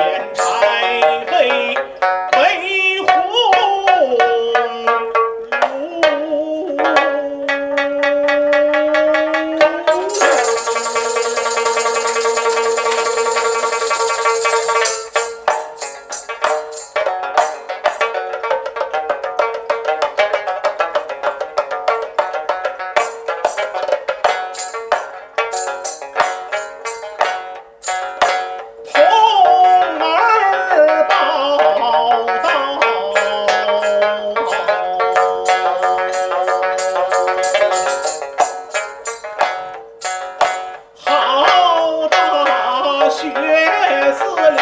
天长。似柳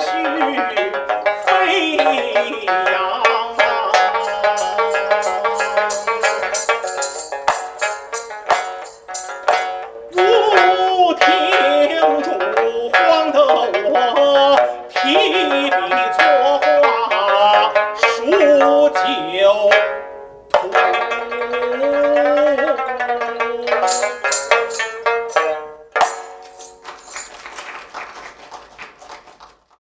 絮飞扬啊！如听主皇的我提笔作画数九。